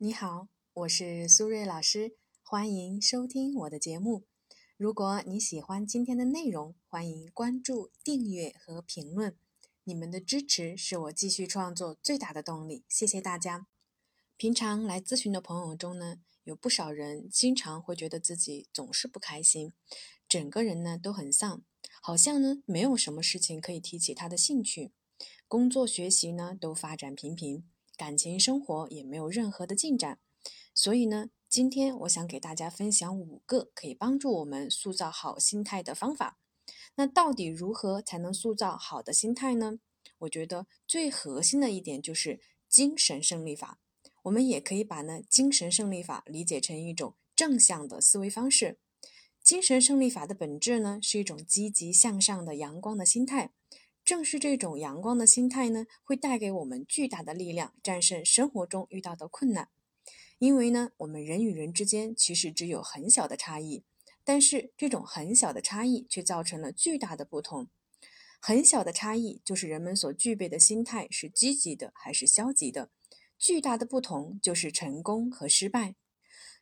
你好，我是苏瑞老师，欢迎收听我的节目。如果你喜欢今天的内容，欢迎关注、订阅和评论。你们的支持是我继续创作最大的动力，谢谢大家。平常来咨询的朋友中呢，有不少人经常会觉得自己总是不开心，整个人呢都很丧，好像呢没有什么事情可以提起他的兴趣，工作学习呢都发展平平，感情生活也没有任何的进展。所以呢，今天我想给大家分享五个可以帮助我们塑造好心态的方法。那到底如何才能塑造好的心态呢？我觉得最核心的一点就是精神胜利法。我们也可以把呢精神胜利法理解成一种正向的思维方式。精神胜利法的本质呢是一种积极向上的阳光的心态。正是这种阳光的心态呢，会带给我们巨大的力量，战胜生活中遇到的困难。因为呢，我们人与人之间其实只有很小的差异，但是这种很小的差异却造成了巨大的不同。很小的差异就是人们所具备的心态是积极的还是消极的。巨大的不同就是成功和失败，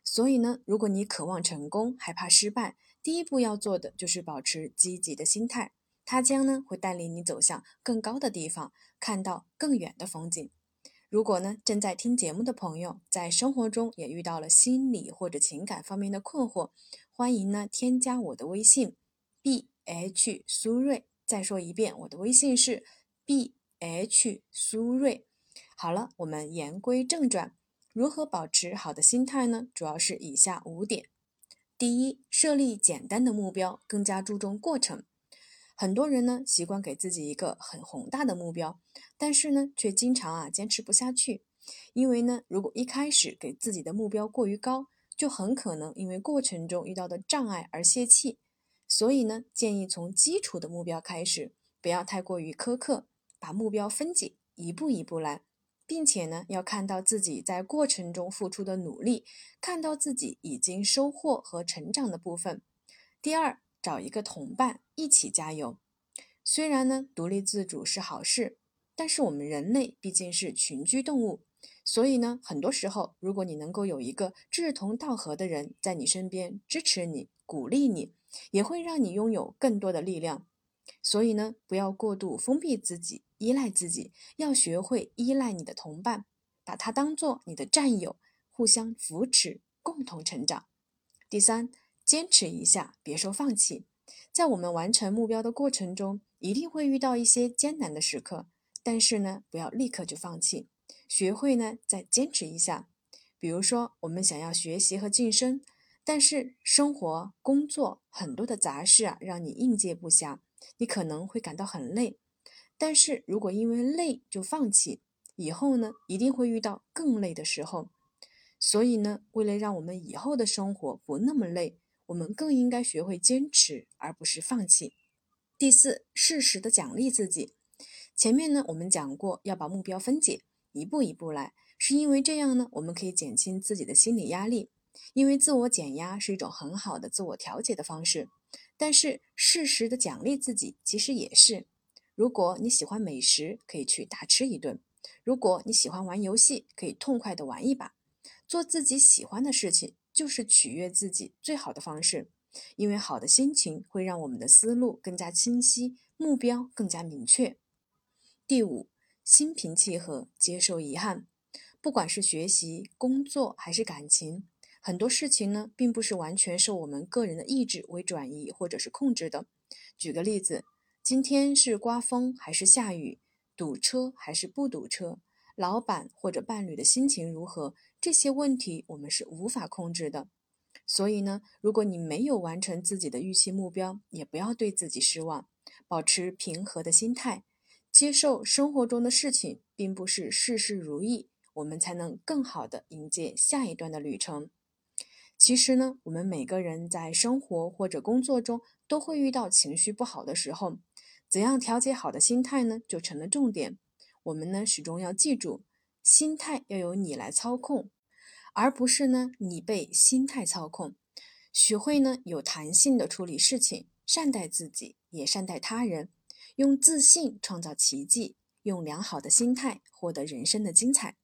所以呢，如果你渴望成功，害怕失败，第一步要做的就是保持积极的心态，它将呢会带领你走向更高的地方，看到更远的风景。如果呢正在听节目的朋友在生活中也遇到了心理或者情感方面的困惑，欢迎呢添加我的微信 b h 苏瑞，再说一遍，我的微信是 b h 苏瑞。好了，我们言归正传，如何保持好的心态呢？主要是以下五点：第一，设立简单的目标，更加注重过程。很多人呢习惯给自己一个很宏大的目标，但是呢却经常啊坚持不下去，因为呢如果一开始给自己的目标过于高，就很可能因为过程中遇到的障碍而泄气。所以呢建议从基础的目标开始，不要太过于苛刻，把目标分解，一步一步来。并且呢，要看到自己在过程中付出的努力，看到自己已经收获和成长的部分。第二，找一个同伴一起加油。虽然呢，独立自主是好事，但是我们人类毕竟是群居动物，所以呢，很多时候，如果你能够有一个志同道合的人在你身边支持你、鼓励你，也会让你拥有更多的力量。所以呢，不要过度封闭自己。依赖自己，要学会依赖你的同伴，把他当做你的战友，互相扶持，共同成长。第三，坚持一下，别说放弃。在我们完成目标的过程中，一定会遇到一些艰难的时刻，但是呢，不要立刻就放弃，学会呢再坚持一下。比如说，我们想要学习和晋升，但是生活、工作很多的杂事啊，让你应接不暇，你可能会感到很累。但是如果因为累就放弃，以后呢一定会遇到更累的时候。所以呢，为了让我们以后的生活不那么累，我们更应该学会坚持，而不是放弃。第四，适时的奖励自己。前面呢我们讲过要把目标分解，一步一步来，是因为这样呢我们可以减轻自己的心理压力。因为自我减压是一种很好的自我调节的方式，但是适时的奖励自己其实也是。如果你喜欢美食，可以去大吃一顿；如果你喜欢玩游戏，可以痛快的玩一把。做自己喜欢的事情，就是取悦自己最好的方式。因为好的心情会让我们的思路更加清晰，目标更加明确。第五，心平气和，接受遗憾。不管是学习、工作还是感情，很多事情呢，并不是完全受我们个人的意志为转移或者是控制的。举个例子。今天是刮风还是下雨？堵车还是不堵车？老板或者伴侣的心情如何？这些问题我们是无法控制的。所以呢，如果你没有完成自己的预期目标，也不要对自己失望，保持平和的心态，接受生活中的事情并不是事事如意，我们才能更好的迎接下一段的旅程。其实呢，我们每个人在生活或者工作中都会遇到情绪不好的时候。怎样调节好的心态呢？就成了重点。我们呢，始终要记住，心态要由你来操控，而不是呢你被心态操控。学会呢有弹性的处理事情，善待自己，也善待他人，用自信创造奇迹，用良好的心态获得人生的精彩。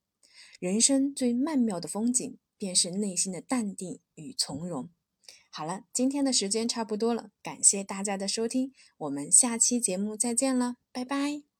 人生最曼妙的风景，便是内心的淡定与从容。好了，今天的时间差不多了，感谢大家的收听，我们下期节目再见了，拜拜。